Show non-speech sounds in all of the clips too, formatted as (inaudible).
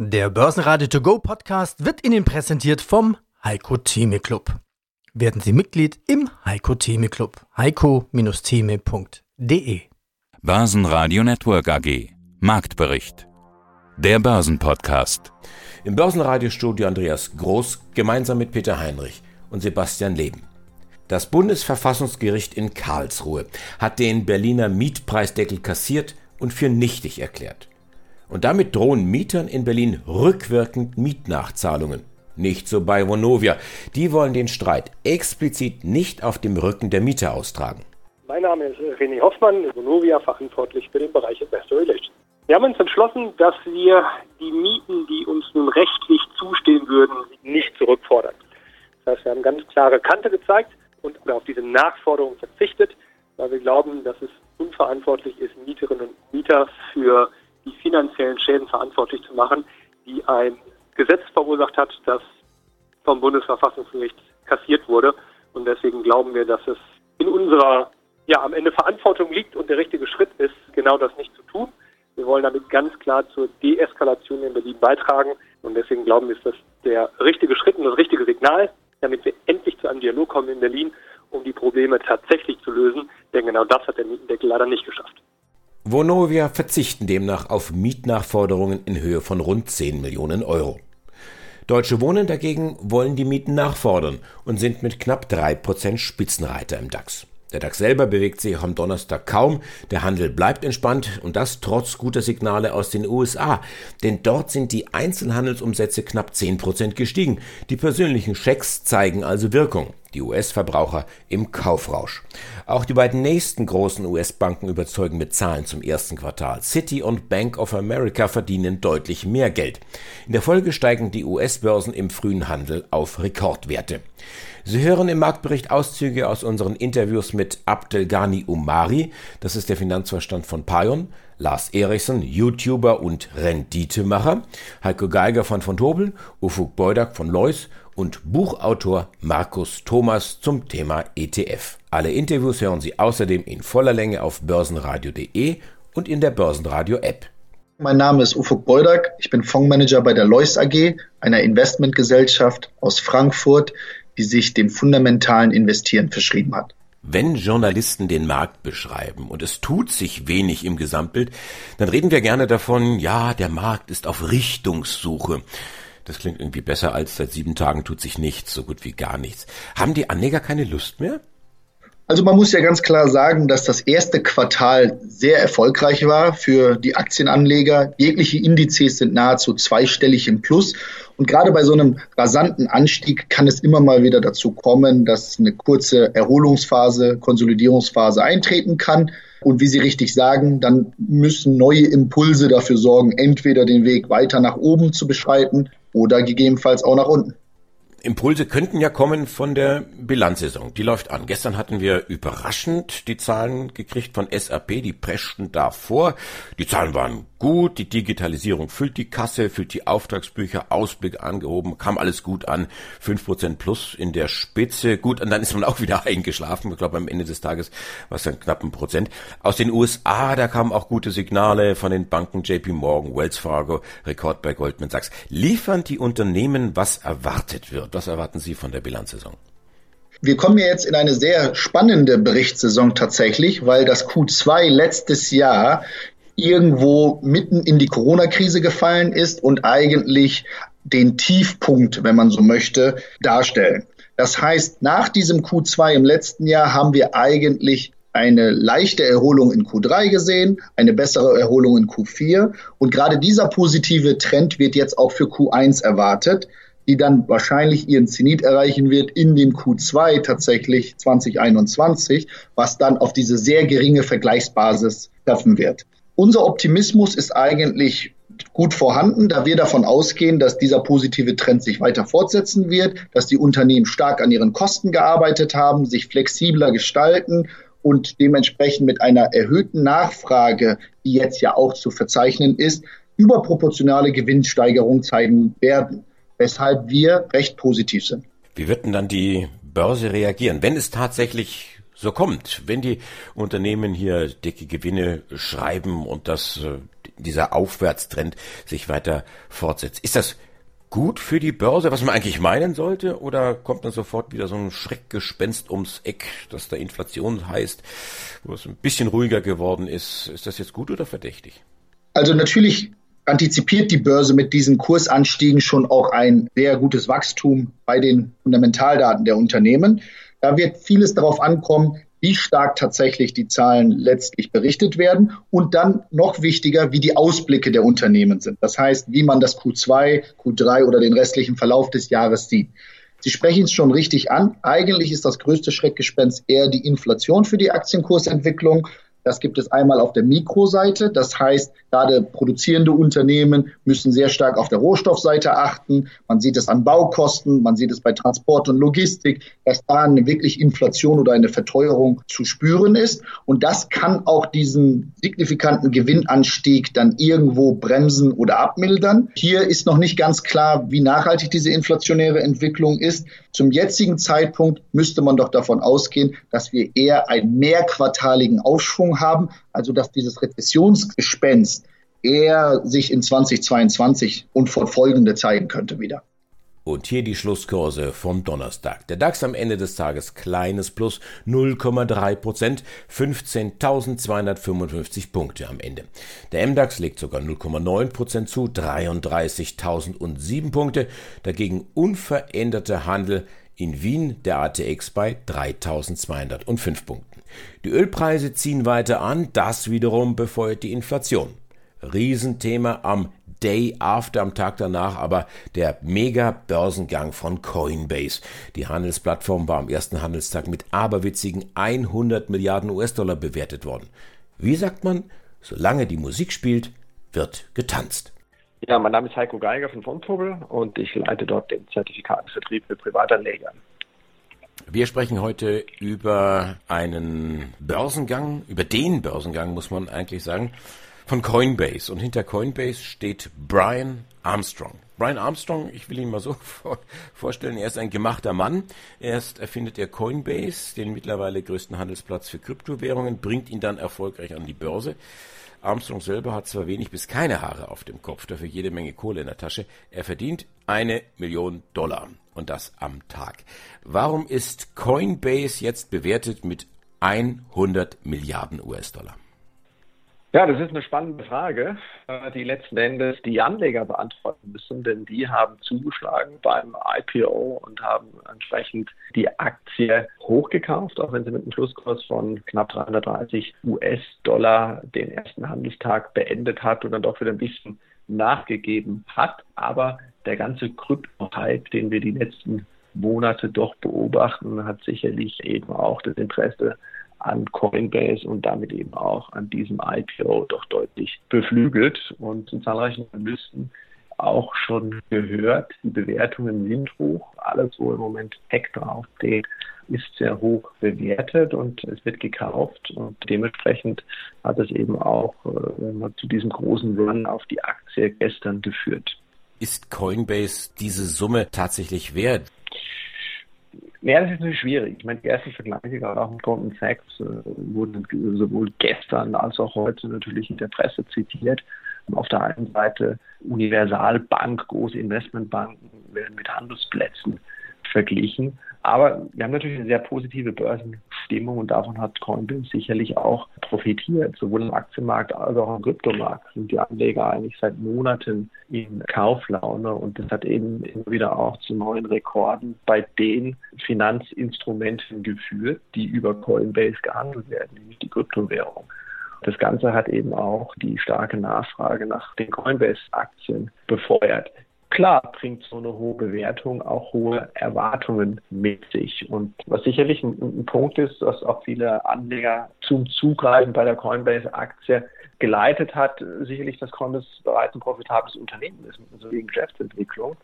Der Börsenradio To Go Podcast wird Ihnen präsentiert vom Heiko Theme Club. Werden Sie Mitglied im Heiko Theme Club. heiko-theme.de Börsenradio Network AG Marktbericht Der Börsenpodcast Im Börsenradiostudio Andreas Groß gemeinsam mit Peter Heinrich und Sebastian Leben. Das Bundesverfassungsgericht in Karlsruhe hat den Berliner Mietpreisdeckel kassiert und für nichtig erklärt. Und damit drohen Mietern in Berlin rückwirkend Mietnachzahlungen. Nicht so bei Vonovia. Die wollen den Streit explizit nicht auf dem Rücken der Mieter austragen. Mein Name ist René Hoffmann, Vonovia verantwortlich für den Bereich Investor Relations. Wir haben uns entschlossen, dass wir die Mieten, die uns nun rechtlich zustehen würden, nicht zurückfordern. Das heißt, wir haben ganz klare Kante gezeigt und auf diese Nachforderung verzichtet, weil wir glauben, dass es unverantwortlich ist, Mieterinnen und Mieter für die finanziellen Schäden verantwortlich zu machen, die ein Gesetz verursacht hat, das vom Bundesverfassungsgericht kassiert wurde. Und deswegen glauben wir, dass es in unserer ja, am Ende Verantwortung liegt und der richtige Schritt ist, genau das nicht zu tun. Wir wollen damit ganz klar zur Deeskalation in Berlin beitragen. Und deswegen glauben wir, ist das der richtige Schritt und das richtige Signal, damit wir endlich zu einem Dialog kommen in Berlin, um die Probleme tatsächlich zu lösen. Denn genau das hat der Mietendeckel leider nicht geschafft. Vonovia verzichten demnach auf Mietnachforderungen in Höhe von rund 10 Millionen Euro. Deutsche Wohnen dagegen wollen die Mieten nachfordern und sind mit knapp 3% Spitzenreiter im DAX. Der DAX selber bewegt sich am Donnerstag kaum, der Handel bleibt entspannt und das trotz guter Signale aus den USA, denn dort sind die Einzelhandelsumsätze knapp 10% gestiegen. Die persönlichen Schecks zeigen also Wirkung die US-Verbraucher im Kaufrausch. Auch die beiden nächsten großen US-Banken überzeugen mit Zahlen zum ersten Quartal. Citi und Bank of America verdienen deutlich mehr Geld. In der Folge steigen die US-Börsen im frühen Handel auf Rekordwerte. Sie hören im Marktbericht Auszüge aus unseren Interviews mit Abdelghani Umari, das ist der Finanzverstand von Payon, Lars Eriksson, YouTuber und Renditemacher, Heiko Geiger von von Tobel, Ufuk Beudak von Lois und Buchautor Markus Thomas zum Thema ETF. Alle Interviews hören Sie außerdem in voller Länge auf börsenradio.de und in der Börsenradio-App. Mein Name ist Ufuk Beudak. Ich bin Fondsmanager bei der Lois AG, einer Investmentgesellschaft aus Frankfurt, die sich dem fundamentalen Investieren verschrieben hat. Wenn Journalisten den Markt beschreiben und es tut sich wenig im Gesamtbild, dann reden wir gerne davon, ja, der Markt ist auf Richtungssuche. Das klingt irgendwie besser als seit sieben Tagen tut sich nichts, so gut wie gar nichts. Haben die Anleger keine Lust mehr? Also man muss ja ganz klar sagen, dass das erste Quartal sehr erfolgreich war für die Aktienanleger. Jegliche Indizes sind nahezu zweistellig im Plus. Und gerade bei so einem rasanten Anstieg kann es immer mal wieder dazu kommen, dass eine kurze Erholungsphase, Konsolidierungsphase eintreten kann. Und wie Sie richtig sagen, dann müssen neue Impulse dafür sorgen, entweder den Weg weiter nach oben zu beschreiten oder gegebenenfalls auch nach unten. Impulse könnten ja kommen von der Bilanzsaison. Die läuft an. Gestern hatten wir überraschend die Zahlen gekriegt von SAP, die preschten da vor. Die Zahlen waren gut, die Digitalisierung füllt die Kasse, füllt die Auftragsbücher, Ausblick angehoben, kam alles gut an, fünf Prozent plus in der Spitze, gut, und dann ist man auch wieder (laughs) eingeschlafen, ich glaube am Ende des Tages war es dann knapp ein Prozent. Aus den USA, da kamen auch gute Signale von den Banken JP Morgan, Wells Fargo, Rekord bei Goldman Sachs. Liefern die Unternehmen, was erwartet wird? Was erwarten Sie von der Bilanzsaison? Wir kommen ja jetzt in eine sehr spannende Berichtssaison tatsächlich, weil das Q2 letztes Jahr irgendwo mitten in die Corona-Krise gefallen ist und eigentlich den Tiefpunkt, wenn man so möchte, darstellen. Das heißt, nach diesem Q2 im letzten Jahr haben wir eigentlich eine leichte Erholung in Q3 gesehen, eine bessere Erholung in Q4 und gerade dieser positive Trend wird jetzt auch für Q1 erwartet, die dann wahrscheinlich ihren Zenit erreichen wird in dem Q2 tatsächlich 2021, was dann auf diese sehr geringe Vergleichsbasis treffen wird. Unser Optimismus ist eigentlich gut vorhanden, da wir davon ausgehen, dass dieser positive Trend sich weiter fortsetzen wird, dass die Unternehmen stark an ihren Kosten gearbeitet haben, sich flexibler gestalten und dementsprechend mit einer erhöhten Nachfrage, die jetzt ja auch zu verzeichnen ist, überproportionale Gewinnsteigerung zeigen werden, weshalb wir recht positiv sind. Wie wird denn dann die Börse reagieren, wenn es tatsächlich so kommt. Wenn die Unternehmen hier dicke Gewinne schreiben und das äh, dieser Aufwärtstrend sich weiter fortsetzt. Ist das gut für die Börse, was man eigentlich meinen sollte? Oder kommt dann sofort wieder so ein Schreckgespenst ums Eck, das da Inflation heißt, wo es ein bisschen ruhiger geworden ist? Ist das jetzt gut oder verdächtig? Also natürlich antizipiert die Börse mit diesen Kursanstiegen schon auch ein sehr gutes Wachstum bei den Fundamentaldaten der Unternehmen. Da wird vieles darauf ankommen, wie stark tatsächlich die Zahlen letztlich berichtet werden und dann noch wichtiger, wie die Ausblicke der Unternehmen sind. Das heißt, wie man das Q2, Q3 oder den restlichen Verlauf des Jahres sieht. Sie sprechen es schon richtig an. Eigentlich ist das größte Schreckgespenst eher die Inflation für die Aktienkursentwicklung. Das gibt es einmal auf der Mikroseite. Das heißt, gerade produzierende Unternehmen müssen sehr stark auf der Rohstoffseite achten. Man sieht es an Baukosten, man sieht es bei Transport und Logistik, dass da eine wirklich Inflation oder eine Verteuerung zu spüren ist. Und das kann auch diesen signifikanten Gewinnanstieg dann irgendwo bremsen oder abmildern. Hier ist noch nicht ganz klar, wie nachhaltig diese inflationäre Entwicklung ist. Zum jetzigen Zeitpunkt müsste man doch davon ausgehen, dass wir eher einen mehrquartaligen Aufschwung haben, also dass dieses Rezessionsgespenst eher sich in 2022 und fortfolgende zeigen könnte wieder. Und hier die Schlusskurse vom Donnerstag. Der DAX am Ende des Tages kleines Plus 0,3 Prozent, 15.255 Punkte am Ende. Der MDAX legt sogar 0,9 Prozent zu, 33.007 Punkte. Dagegen unveränderter Handel in Wien der ATX bei 3205 Punkten. Die Ölpreise ziehen weiter an, das wiederum befeuert die Inflation. Riesenthema am Day After, am Tag danach, aber der Mega-Börsengang von Coinbase. Die Handelsplattform war am ersten Handelstag mit aberwitzigen 100 Milliarden US-Dollar bewertet worden. Wie sagt man, solange die Musik spielt, wird getanzt. Ja, mein Name ist Heiko Geiger von Fontobel und ich leite dort den Zertifikatenvertrieb für Privatanleger. Wir sprechen heute über einen Börsengang, über den Börsengang muss man eigentlich sagen, von Coinbase. Und hinter Coinbase steht Brian Armstrong. Brian Armstrong, ich will ihn mal so (laughs) vorstellen, er ist ein gemachter Mann. Erst erfindet er Coinbase, den mittlerweile größten Handelsplatz für Kryptowährungen, bringt ihn dann erfolgreich an die Börse. Armstrong selber hat zwar wenig bis keine Haare auf dem Kopf, dafür jede Menge Kohle in der Tasche. Er verdient eine Million Dollar und das am Tag. Warum ist Coinbase jetzt bewertet mit 100 Milliarden US-Dollar? Ja, das ist eine spannende Frage, äh, die letzten Endes die Anleger beantworten müssen, denn die haben zugeschlagen beim IPO und haben entsprechend die Aktie hochgekauft, auch wenn sie mit einem Schlusskurs von knapp 330 US-Dollar den ersten Handelstag beendet hat und dann doch wieder ein bisschen nachgegeben hat. Aber der ganze Krypto-Hype, den wir die letzten Monate doch beobachten, hat sicherlich eben auch das Interesse an Coinbase und damit eben auch an diesem IPO doch deutlich beflügelt und in zahlreichen Analysten auch schon gehört, die Bewertungen sind hoch. Alles, wo im Moment Tech draufsteht, ist sehr hoch bewertet und es wird gekauft und dementsprechend hat es eben auch äh, zu diesem großen Run auf die Aktie gestern geführt. Ist Coinbase diese Summe tatsächlich wert? Ja, das ist natürlich schwierig. Ich meine, die ersten Vergleiche, gerade auch mit Goldman Sachs, äh, wurden sowohl gestern als auch heute natürlich in der Presse zitiert. Auf der einen Seite Universalbank, große Investmentbanken werden mit Handelsplätzen verglichen. Aber wir haben natürlich eine sehr positive Börsenstimmung und davon hat Coinbase sicherlich auch profitiert. Sowohl im Aktienmarkt als auch im Kryptomarkt sind die Anleger eigentlich seit Monaten in Kauflaune und das hat eben immer wieder auch zu neuen Rekorden bei den Finanzinstrumenten geführt, die über Coinbase gehandelt werden, nämlich die Kryptowährung. Das Ganze hat eben auch die starke Nachfrage nach den Coinbase-Aktien befeuert. Klar bringt so eine hohe Bewertung auch hohe Erwartungen mit sich. Und was sicherlich ein, ein Punkt ist, dass auch viele Anleger zum Zugreifen bei der Coinbase-Aktie geleitet hat, sicherlich, dass Coinbase bereits ein profitables Unternehmen ist mit einer soliden Geschäftsentwicklung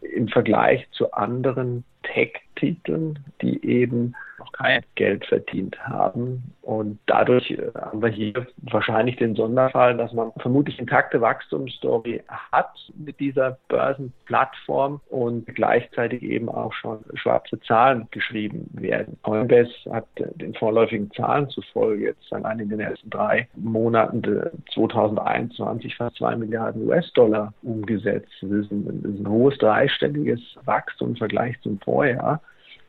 im Vergleich zu anderen Tech-Titeln, die eben noch kein Geld verdient haben. Und dadurch äh, haben wir hier wahrscheinlich den Sonderfall, dass man vermutlich intakte Wachstumsstory hat mit dieser Börsenplattform und gleichzeitig eben auch schon schwarze Zahlen geschrieben werden. Coinbase hat den vorläufigen Zahlen zufolge jetzt allein in den ersten drei Monaten 2021 fast zwei Milliarden US-Dollar umgesetzt. Das ist ein, das ist ein hohes dreistelliges Wachstum im Vergleich zum Vorjahr.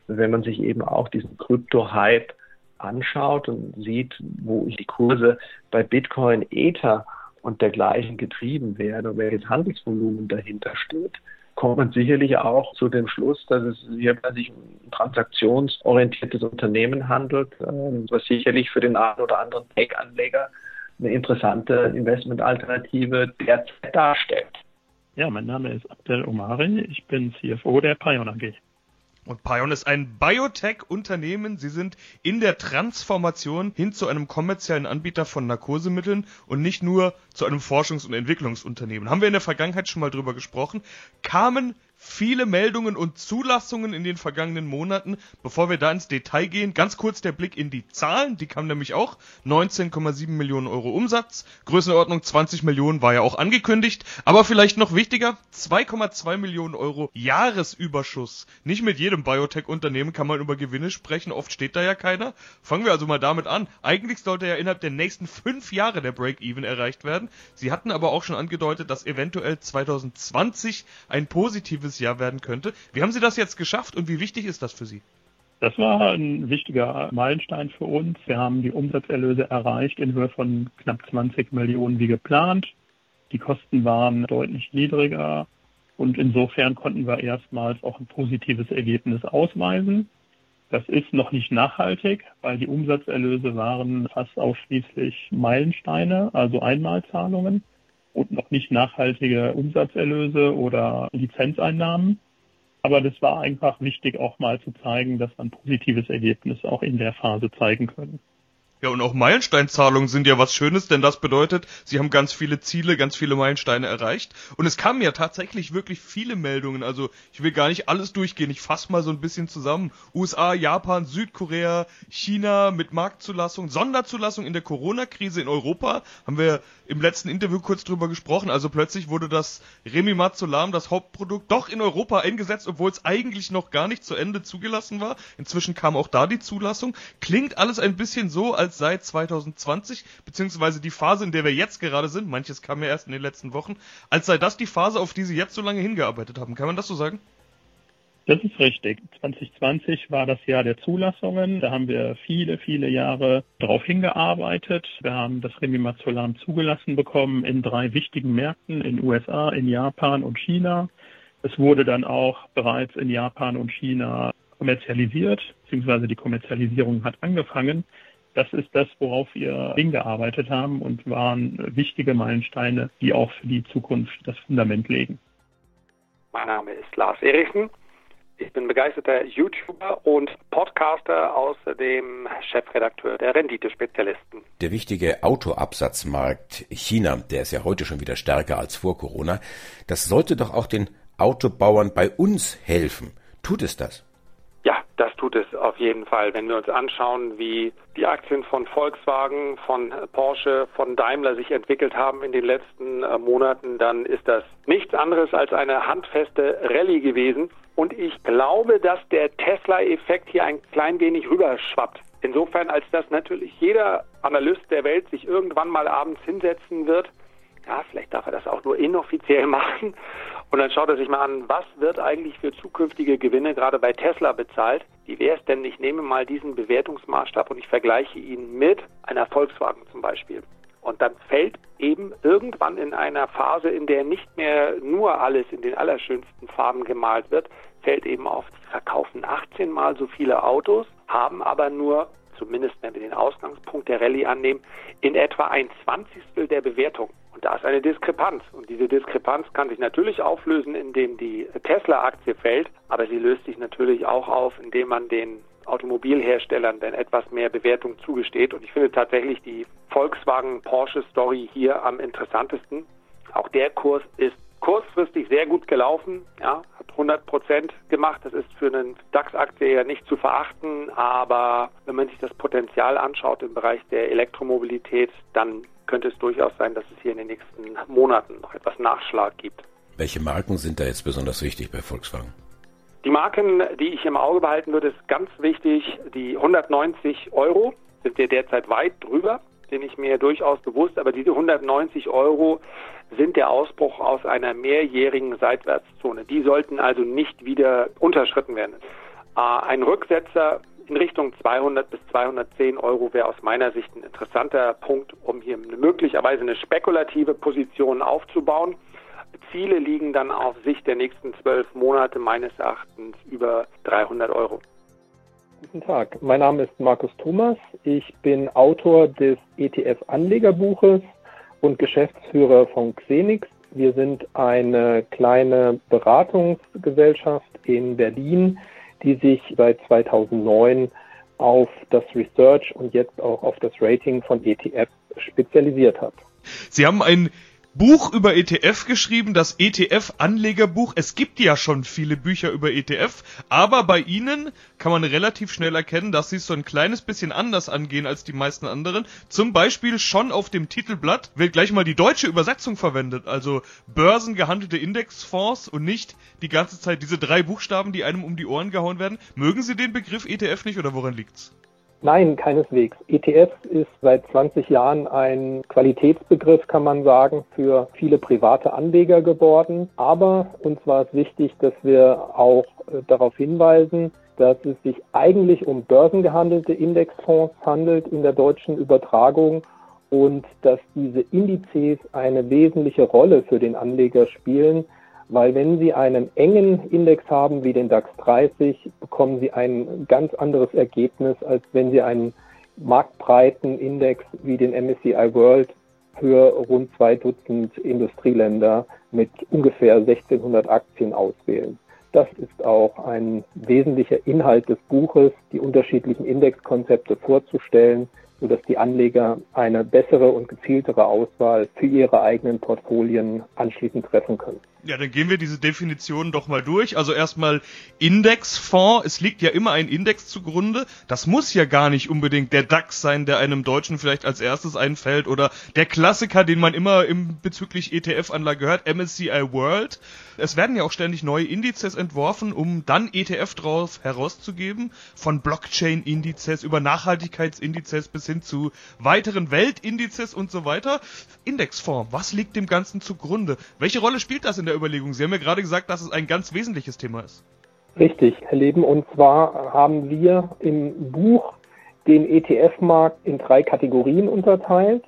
Wenn man sich eben auch diesen Krypto-Hype anschaut und sieht, wo die Kurse bei Bitcoin, Ether und dergleichen getrieben werden und welches Handelsvolumen dahinter steht, kommt man sicherlich auch zu dem Schluss, dass es hierbei sich um ein transaktionsorientiertes Unternehmen handelt, ähm, was sicherlich für den einen oder anderen Tech-Anleger eine interessante Investmentalternative derzeit darstellt. Ja, mein Name ist Abdel Omari, ich bin CFO der Pion AG. Und Pion ist ein Biotech-Unternehmen. Sie sind in der Transformation hin zu einem kommerziellen Anbieter von Narkosemitteln und nicht nur zu einem Forschungs- und Entwicklungsunternehmen. Haben wir in der Vergangenheit schon mal drüber gesprochen. Kamen viele Meldungen und Zulassungen in den vergangenen Monaten. Bevor wir da ins Detail gehen, ganz kurz der Blick in die Zahlen. Die kamen nämlich auch. 19,7 Millionen Euro Umsatz. Größenordnung 20 Millionen war ja auch angekündigt. Aber vielleicht noch wichtiger, 2,2 Millionen Euro Jahresüberschuss. Nicht mit jedem Biotech-Unternehmen kann man über Gewinne sprechen. Oft steht da ja keiner. Fangen wir also mal damit an. Eigentlich sollte ja innerhalb der nächsten fünf Jahre der Break-Even erreicht werden. Sie hatten aber auch schon angedeutet, dass eventuell 2020 ein positives nächstes Jahr werden könnte. Wie haben Sie das jetzt geschafft und wie wichtig ist das für Sie? Das war ein wichtiger Meilenstein für uns. Wir haben die Umsatzerlöse erreicht in Höhe von knapp 20 Millionen wie geplant. Die Kosten waren deutlich niedriger und insofern konnten wir erstmals auch ein positives Ergebnis ausweisen. Das ist noch nicht nachhaltig, weil die Umsatzerlöse waren fast ausschließlich Meilensteine, also Einmalzahlungen und noch nicht nachhaltige Umsatzerlöse oder Lizenzeinnahmen. Aber das war einfach wichtig, auch mal zu zeigen, dass man positives Ergebnis auch in der Phase zeigen können. Ja, und auch Meilensteinzahlungen sind ja was Schönes, denn das bedeutet, sie haben ganz viele Ziele, ganz viele Meilensteine erreicht. Und es kamen ja tatsächlich wirklich viele Meldungen. Also ich will gar nicht alles durchgehen. Ich fasse mal so ein bisschen zusammen. USA, Japan, Südkorea, China mit Marktzulassung, Sonderzulassung in der Corona-Krise in Europa. Haben wir im letzten Interview kurz drüber gesprochen. Also plötzlich wurde das Remimazolam, das Hauptprodukt, doch in Europa eingesetzt, obwohl es eigentlich noch gar nicht zu Ende zugelassen war. Inzwischen kam auch da die Zulassung. Klingt alles ein bisschen so, als seit 2020, beziehungsweise die Phase, in der wir jetzt gerade sind, manches kam ja erst in den letzten Wochen, als sei das die Phase, auf die Sie jetzt so lange hingearbeitet haben. Kann man das so sagen? Das ist richtig. 2020 war das Jahr der Zulassungen. Da haben wir viele, viele Jahre darauf hingearbeitet. Wir haben das Remimazolam zugelassen bekommen in drei wichtigen Märkten, in USA, in Japan und China. Es wurde dann auch bereits in Japan und China kommerzialisiert, beziehungsweise die Kommerzialisierung hat angefangen. Das ist das, worauf wir hingearbeitet haben und waren wichtige Meilensteine, die auch für die Zukunft das Fundament legen. Mein Name ist Lars Erichsen. Ich bin begeisterter YouTuber und Podcaster, außerdem Chefredakteur der Renditespezialisten. Der wichtige Autoabsatzmarkt China, der ist ja heute schon wieder stärker als vor Corona. Das sollte doch auch den Autobauern bei uns helfen. Tut es das? Das tut es auf jeden Fall. Wenn wir uns anschauen, wie die Aktien von Volkswagen, von Porsche, von Daimler sich entwickelt haben in den letzten äh, Monaten, dann ist das nichts anderes als eine handfeste Rallye gewesen. Und ich glaube, dass der Tesla-Effekt hier ein klein wenig rüberschwappt. Insofern, als dass natürlich jeder Analyst der Welt sich irgendwann mal abends hinsetzen wird ja, vielleicht darf er das auch nur inoffiziell (laughs) machen. Und dann schaut er sich mal an, was wird eigentlich für zukünftige Gewinne gerade bei Tesla bezahlt. Wie wäre es denn, ich nehme mal diesen Bewertungsmaßstab und ich vergleiche ihn mit einer Volkswagen zum Beispiel. Und dann fällt eben irgendwann in einer Phase, in der nicht mehr nur alles in den allerschönsten Farben gemalt wird, fällt eben auf, die verkaufen 18 mal so viele Autos, haben aber nur, zumindest wenn wir den Ausgangspunkt der Rallye annehmen, in etwa ein Zwanzigstel der Bewertung. Da ist eine Diskrepanz. Und diese Diskrepanz kann sich natürlich auflösen, indem die Tesla-Aktie fällt, aber sie löst sich natürlich auch auf, indem man den Automobilherstellern dann etwas mehr Bewertung zugesteht. Und ich finde tatsächlich die Volkswagen-Porsche-Story hier am interessantesten. Auch der Kurs ist kurzfristig sehr gut gelaufen, ja, hat 100 Prozent gemacht. Das ist für einen DAX-Aktie ja nicht zu verachten, aber wenn man sich das Potenzial anschaut im Bereich der Elektromobilität, dann könnte es durchaus sein, dass es hier in den nächsten Monaten noch etwas Nachschlag gibt. Welche Marken sind da jetzt besonders wichtig bei Volkswagen? Die Marken, die ich im Auge behalten würde, ist ganz wichtig. Die 190 Euro sind wir derzeit weit drüber, bin ich mir durchaus bewusst. Aber diese 190 Euro sind der Ausbruch aus einer mehrjährigen Seitwärtszone. Die sollten also nicht wieder unterschritten werden. Äh, ein Rücksetzer in Richtung 200 bis 210 Euro wäre aus meiner Sicht ein interessanter Punkt, um hier möglicherweise eine spekulative Position aufzubauen. Ziele liegen dann auf Sicht der nächsten zwölf Monate meines Erachtens über 300 Euro. Guten Tag, mein Name ist Markus Thomas. Ich bin Autor des ETF-Anlegerbuches und Geschäftsführer von Xenix. Wir sind eine kleine Beratungsgesellschaft in Berlin, die sich seit 2009 auf das Research und jetzt auch auf das Rating von ETFs spezialisiert hat. Sie haben ein Buch über ETF geschrieben, das ETF-Anlegerbuch. Es gibt ja schon viele Bücher über ETF, aber bei Ihnen kann man relativ schnell erkennen, dass Sie es so ein kleines bisschen anders angehen als die meisten anderen. Zum Beispiel schon auf dem Titelblatt wird gleich mal die deutsche Übersetzung verwendet, also börsengehandelte Indexfonds und nicht die ganze Zeit diese drei Buchstaben, die einem um die Ohren gehauen werden. Mögen Sie den Begriff ETF nicht oder woran liegt's? Nein, keineswegs. ETF ist seit 20 Jahren ein Qualitätsbegriff, kann man sagen, für viele private Anleger geworden. Aber uns war es wichtig, dass wir auch äh, darauf hinweisen, dass es sich eigentlich um börsengehandelte Indexfonds handelt in der deutschen Übertragung und dass diese Indizes eine wesentliche Rolle für den Anleger spielen, weil wenn Sie einen engen Index haben wie den DAX 30, bekommen Sie ein ganz anderes Ergebnis, als wenn Sie einen marktbreiten Index wie den MSCI World für rund zwei Dutzend Industrieländer mit ungefähr 1600 Aktien auswählen. Das ist auch ein wesentlicher Inhalt des Buches, die unterschiedlichen Indexkonzepte vorzustellen, sodass die Anleger eine bessere und gezieltere Auswahl für ihre eigenen Portfolien anschließend treffen können. Ja, dann gehen wir diese Definition doch mal durch. Also erstmal Indexfonds. Es liegt ja immer ein Index zugrunde. Das muss ja gar nicht unbedingt der DAX sein, der einem Deutschen vielleicht als erstes einfällt oder der Klassiker, den man immer im bezüglich ETF-Anlage hört, MSCI World. Es werden ja auch ständig neue Indizes entworfen, um dann ETF drauf herauszugeben. Von Blockchain-Indizes über Nachhaltigkeitsindizes bis hin zu weiteren Weltindizes und so weiter. Indexfonds. Was liegt dem Ganzen zugrunde? Welche Rolle spielt das in der Überlegung. Sie haben ja gerade gesagt, dass es ein ganz wesentliches Thema ist. Richtig, Herr Leben. Und zwar haben wir im Buch den ETF-Markt in drei Kategorien unterteilt.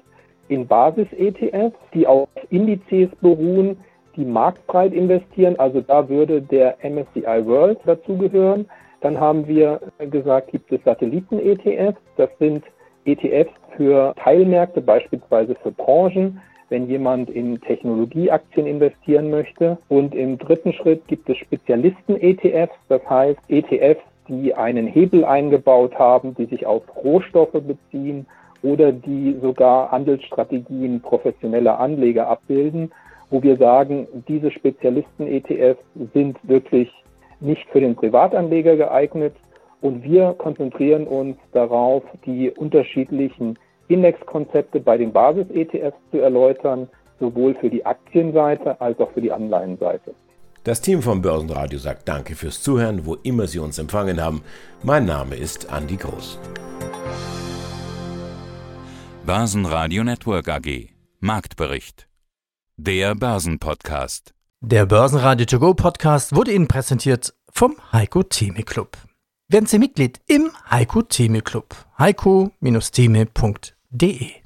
In Basis-ETFs, die auf Indizes beruhen, die marktbreit investieren. Also da würde der MSCI World dazugehören. Dann haben wir gesagt, gibt es Satelliten-ETFs. Das sind ETFs für Teilmärkte, beispielsweise für Branchen wenn jemand in Technologieaktien investieren möchte. Und im dritten Schritt gibt es Spezialisten-ETFs, das heißt ETFs, die einen Hebel eingebaut haben, die sich auf Rohstoffe beziehen oder die sogar Handelsstrategien professioneller Anleger abbilden, wo wir sagen, diese Spezialisten-ETFs sind wirklich nicht für den Privatanleger geeignet und wir konzentrieren uns darauf, die unterschiedlichen Indexkonzepte bei den Basis-ETFs zu erläutern, sowohl für die Aktienseite als auch für die Anleihenseite. Das Team vom Börsenradio sagt Danke fürs Zuhören, wo immer Sie uns empfangen haben. Mein Name ist Andi Groß. Börsenradio Network AG Marktbericht. Der Börsenpodcast. Der Börsenradio To Go Podcast wurde Ihnen präsentiert vom Heiko Theme Club. Werden Sie Mitglied im Heiko Theme Club. heiko-theme.de D.